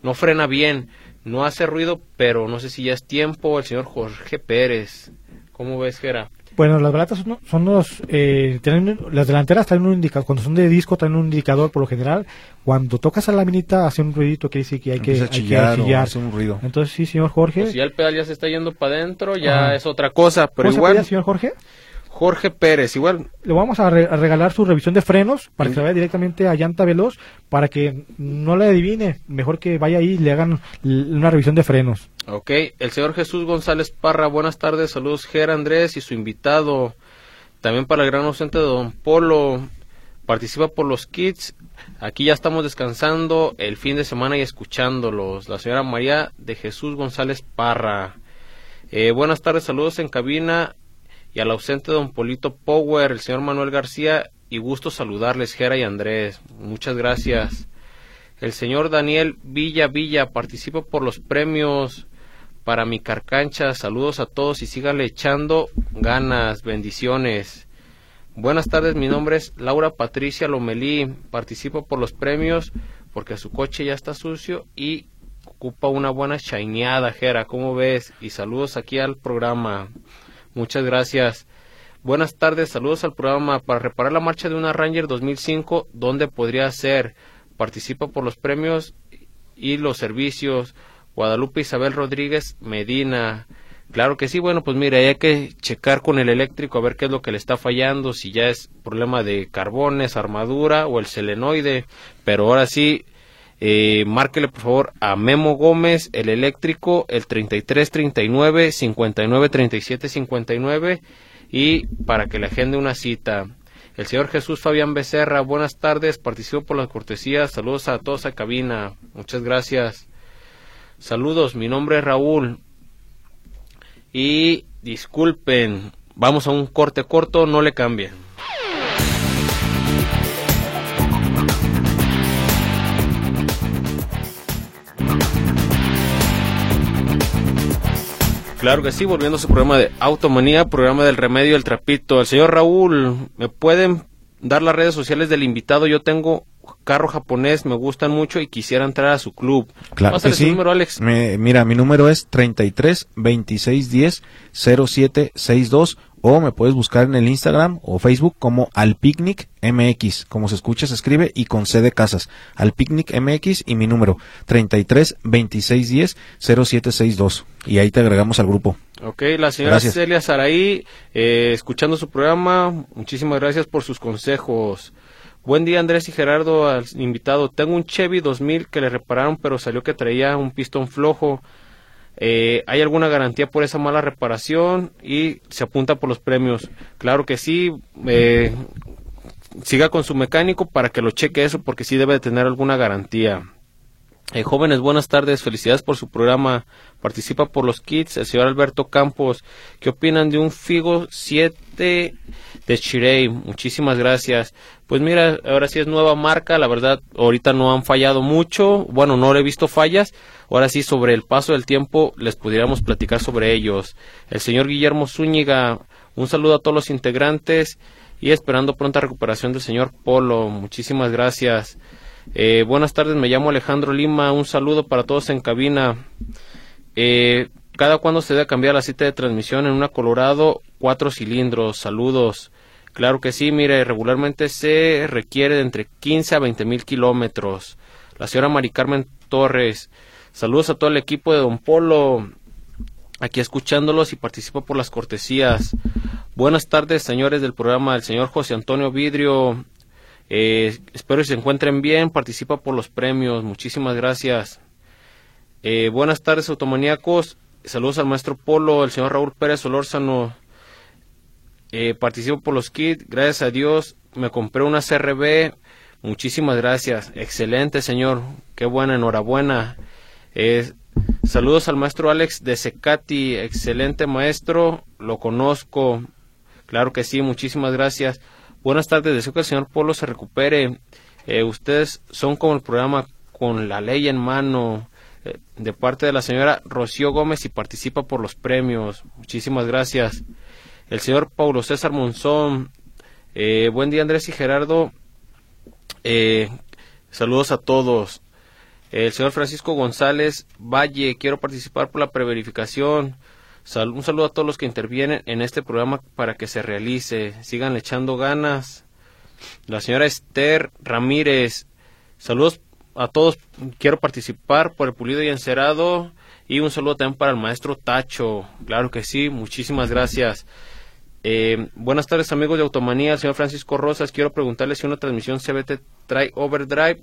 no frena bien no hace ruido, pero no sé si ya es tiempo. El señor Jorge Pérez. ¿Cómo ves, Gera? Bueno, las balatas son, los. Eh, tienen, las delanteras traen un indicador. Cuando son de disco, traen un indicador por lo general. Cuando tocas a la minita, hace un ruidito que dice que hay que, chillar, Hace un ruido. Entonces, sí, señor Jorge. Pues si ya el pedal ya se está yendo para adentro, ya es otra cosa. Pero igual. señor Jorge? Jorge Pérez, igual. Le vamos a, regalar su revisión de frenos para que se vaya directamente a llanta veloz, para que no le adivine. Mejor que vaya ahí y le hagan una revisión de frenos. Ok, el señor Jesús González Parra, buenas tardes, saludos Ger Andrés y su invitado. También para el gran docente de Don Polo, participa por los kits. Aquí ya estamos descansando el fin de semana y escuchándolos. La señora María de Jesús González Parra. Eh, buenas tardes, saludos en cabina y al ausente don Polito Power, el señor Manuel García y gusto saludarles, Gera y Andrés. Muchas gracias. El señor Daniel Villa Villa participa por los premios para mi carcancha. Saludos a todos y síganle echando ganas, bendiciones. Buenas tardes, mi nombre es Laura Patricia Lomelí. Participo por los premios porque su coche ya está sucio y ocupa una buena shineada, Jera, ¿cómo ves? Y saludos aquí al programa. Muchas gracias. Buenas tardes, saludos al programa. Para reparar la marcha de una Ranger 2005, ¿dónde podría ser? Participa por los premios y los servicios. Guadalupe Isabel Rodríguez Medina. Claro que sí, bueno, pues mire, hay que checar con el eléctrico a ver qué es lo que le está fallando, si ya es problema de carbones, armadura o el selenoide. Pero ahora sí, eh, márquele por favor a Memo Gómez, el eléctrico, el 3339 5937 59 y para que le agende una cita. El señor Jesús Fabián Becerra, buenas tardes, participo por la cortesía, saludos a todos a cabina, muchas gracias. Saludos, mi nombre es Raúl y disculpen, vamos a un corte corto, no le cambien. Claro que sí, volviendo a su programa de Automanía, programa del remedio el trapito. El señor Raúl, ¿me pueden dar las redes sociales del invitado? Yo tengo carro japonés, me gustan mucho y quisiera entrar a su club. Claro que sí. número, Alex? mira, mi número es 33 26 10 07 62 o me puedes buscar en el Instagram o Facebook como Al Picnic MX, como se escucha se escribe y con C de casas, Al Picnic MX y mi número 33 26 10 0762 y ahí te agregamos al grupo. Ok, la señora Celia Saraí, eh, escuchando su programa, muchísimas gracias por sus consejos. Buen día Andrés y Gerardo, al invitado. Tengo un Chevy 2000 que le repararon pero salió que traía un pistón flojo. Eh, ¿Hay alguna garantía por esa mala reparación? Y se apunta por los premios. Claro que sí. Eh, siga con su mecánico para que lo cheque eso porque sí debe de tener alguna garantía. Eh, jóvenes, buenas tardes, felicidades por su programa. Participa por los kits el señor Alberto Campos. ¿Qué opinan de un Figo 7 de Chirey? Muchísimas gracias. Pues mira, ahora sí es nueva marca, la verdad, ahorita no han fallado mucho. Bueno, no le he visto fallas. Ahora sí, sobre el paso del tiempo, les pudiéramos platicar sobre ellos. El señor Guillermo Zúñiga, un saludo a todos los integrantes y esperando pronta recuperación del señor Polo. Muchísimas gracias. Eh, buenas tardes, me llamo Alejandro Lima. Un saludo para todos en cabina. Eh, ¿Cada cuándo se debe cambiar la cita de transmisión en una Colorado? Cuatro cilindros. Saludos. Claro que sí, mire, regularmente se requiere de entre 15 a 20 mil kilómetros. La señora Mari Carmen Torres. Saludos a todo el equipo de Don Polo. Aquí escuchándolos y participo por las cortesías. Buenas tardes, señores del programa. El señor José Antonio Vidrio eh, espero que se encuentren bien, participa por los premios, muchísimas gracias. Eh, buenas tardes, automaníacos. Saludos al maestro Polo, el señor Raúl Pérez Olórzano. Eh, participo por los kits, gracias a Dios. Me compré una CRB, muchísimas gracias. Excelente, señor, qué buena, enhorabuena. Saludos al maestro Alex de Secati, excelente maestro, lo conozco. Claro que sí, muchísimas gracias. Buenas tardes, deseo que el señor Polo se recupere. Eh, ustedes son como el programa con la ley en mano eh, de parte de la señora Rocío Gómez y participa por los premios. Muchísimas gracias. El señor Paulo César Monzón. Eh, buen día Andrés y Gerardo. saludos a todos. El señor Francisco González Valle, quiero participar por la preverificación un saludo a todos los que intervienen en este programa para que se realice. Sigan echando ganas. La señora Esther Ramírez. Saludos a todos. Quiero participar por el pulido y encerado. Y un saludo también para el maestro Tacho. Claro que sí. Muchísimas gracias. Eh, buenas tardes amigos de Automanía, señor Francisco Rosas. Quiero preguntarle si una transmisión CBT trae overdrive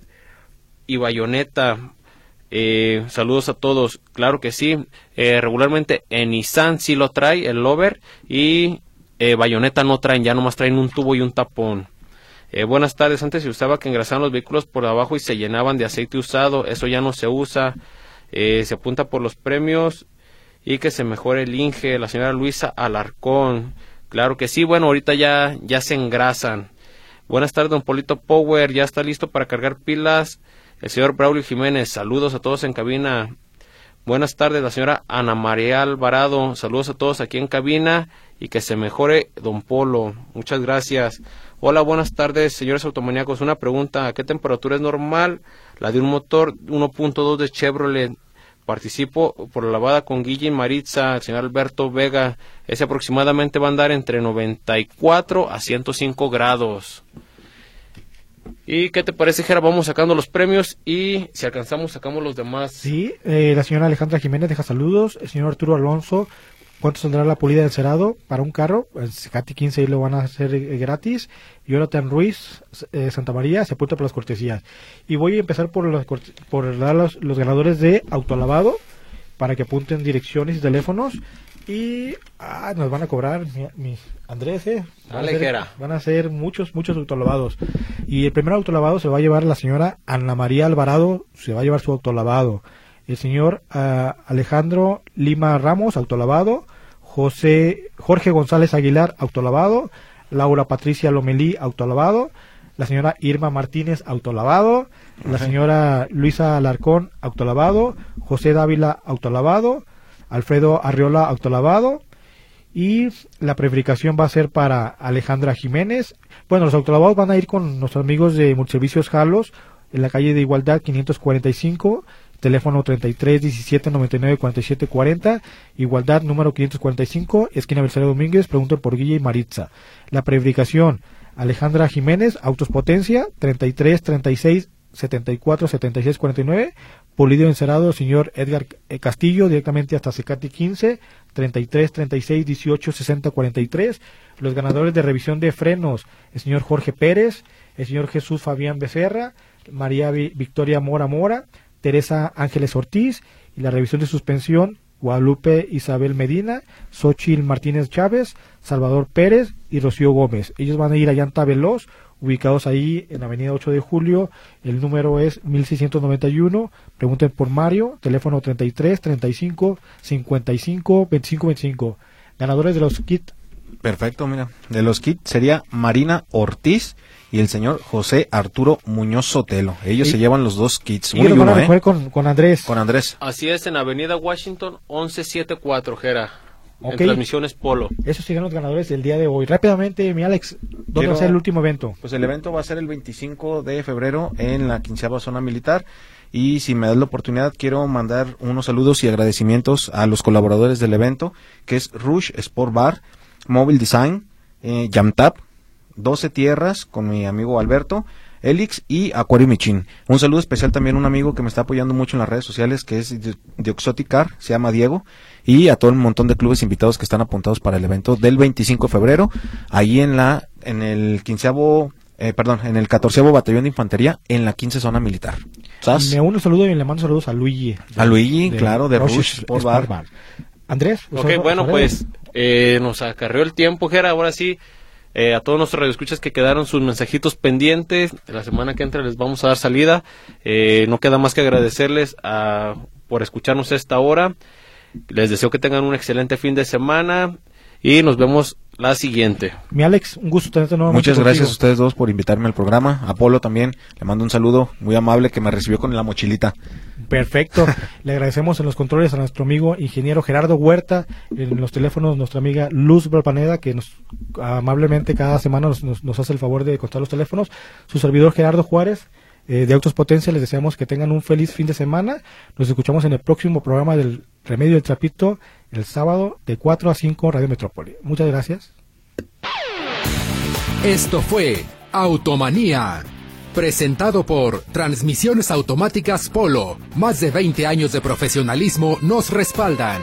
y bayoneta. Eh, saludos a todos. Claro que sí. Eh, regularmente en Nissan sí lo trae el Lover y eh, Bayonetta no traen, ya nomás traen un tubo y un tapón. Eh, buenas tardes. Antes se usaba que engrasaban los vehículos por abajo y se llenaban de aceite usado. Eso ya no se usa. se apunta por los premios y que se mejore el Inge. La señora Luisa Alarcón. Claro que sí. Bueno, ahorita ya, ya se engrasan. Buenas tardes, don Polito Power. Ya está listo para cargar pilas. El señor Braulio Jiménez. Saludos a todos en cabina. Buenas tardes, la señora Ana María Alvarado. Saludos a todos aquí en cabina y que se mejore don Polo. Muchas gracias. Hola, buenas tardes, señores automaníacos. Una pregunta, ¿a qué temperatura es normal la de un motor 1.2 de Chevrolet? Participo por la lavada con Guille Maritza, el señor Alberto Vega. Ese aproximadamente va a andar entre 94 a 105 grados. ¿Y qué te parece, Jera? Vamos sacando los premios y si alcanzamos, sacamos los demás. Sí, eh, la señora Alejandra Jiménez deja saludos. El señor Arturo Alonso, ¿cuánto saldrá la pulida del cerado para un carro? El Cati 15 lo van a hacer eh, gratis. Jonathan Ruiz, eh, Santa María, se apunta por las cortesías. Y voy a empezar por los, por los, los ganadores de autolavado para que apunten direcciones y teléfonos. Y ah, nos van a cobrar, mis Andrés, eh, van, a ser, van a ser muchos, muchos autolavados. Y el primer autolavado se va a llevar la señora Ana María Alvarado, se va a llevar su autolavado. El señor ah, Alejandro Lima Ramos, autolavado. José Jorge González Aguilar, autolavado. Laura Patricia Lomelí, autolavado. La señora Irma Martínez, autolavado. La señora Luisa Alarcón, autolavado. José Dávila, autolavado. Alfredo Arriola autolavado y la prefabricación va a ser para Alejandra Jiménez. Bueno, los autolavados van a ir con nuestros amigos de Multiservicios Jalos en la calle de Igualdad 545, teléfono 33 17 99 47 40, Igualdad número 545, esquina Belisario Domínguez, pregunto por Guille y Maritza. La prefabricación Alejandra Jiménez, Autos Potencia 33 36 74 76 49 Polidio Encerado, señor Edgar eh, Castillo, directamente hasta Secati 15, 33, 36, 18, 60, 43. Los ganadores de revisión de frenos, el señor Jorge Pérez, el señor Jesús Fabián Becerra, María Victoria Mora Mora, Teresa Ángeles Ortiz, y la revisión de suspensión, Guadalupe Isabel Medina, Xochil Martínez Chávez, Salvador Pérez y Rocío Gómez. Ellos van a ir a Llanta Veloz ubicados ahí en Avenida 8 de Julio. El número es 1691. Pregunten por Mario, teléfono 33 35 55 25 25. Ganadores de los kits. Perfecto, mira. De los kits sería Marina Ortiz y el señor José Arturo Muñoz Sotelo. Ellos se llevan los dos kits. Y van a ¿eh? con, con Andrés. Con Andrés. Así es, en Avenida Washington 1174, Jera. En transmisiones Polo. Esos serían los ganadores del día de hoy. Rápidamente, mi Alex, ¿dónde va a ser el último evento? Pues el evento va a ser el 25 de febrero en la quinceava zona militar. Y si me das la oportunidad, quiero mandar unos saludos y agradecimientos a los colaboradores del evento, que es Rush Sport Bar, Mobile Design, eh, Jamtap, 12 Tierras con mi amigo Alberto, Elix y Aquario Michin. Un saludo especial también a un amigo que me está apoyando mucho en las redes sociales, que es de, Exotic se llama Diego y a todo el montón de clubes invitados que están apuntados para el evento del 25 de febrero, ahí en la en el quinceavo eh, perdón, en el 14 Batallón de Infantería en la 15 Zona Militar. Me uno saludo y le mando saludos a Luigi. A Luigi, claro, de Rush, Bar. Andrés. Ok, bueno, pues eh, nos acarreó el tiempo, Gera, ahora sí. Eh, a todos nuestros radioescuchas que quedaron sus mensajitos pendientes, la semana que entra les vamos a dar salida. no queda más que agradecerles a, por escucharnos esta hora. Les deseo que tengan un excelente fin de semana y nos vemos la siguiente. Mi Alex, un gusto tenerte nuevamente. Muchas gracias a ustedes dos por invitarme al programa. Apolo también, le mando un saludo muy amable que me recibió con la mochilita. Perfecto. le agradecemos en los controles a nuestro amigo ingeniero Gerardo Huerta, en los teléfonos nuestra amiga Luz Balpaneda, que nos amablemente cada semana nos, nos hace el favor de contar los teléfonos, su servidor Gerardo Juárez eh, de Autos Potencia. Les deseamos que tengan un feliz fin de semana. Nos escuchamos en el próximo programa del Remedio del Trapito el sábado de 4 a 5 Radio Metrópoli. Muchas gracias. Esto fue Automanía. Presentado por Transmisiones Automáticas Polo. Más de 20 años de profesionalismo nos respaldan.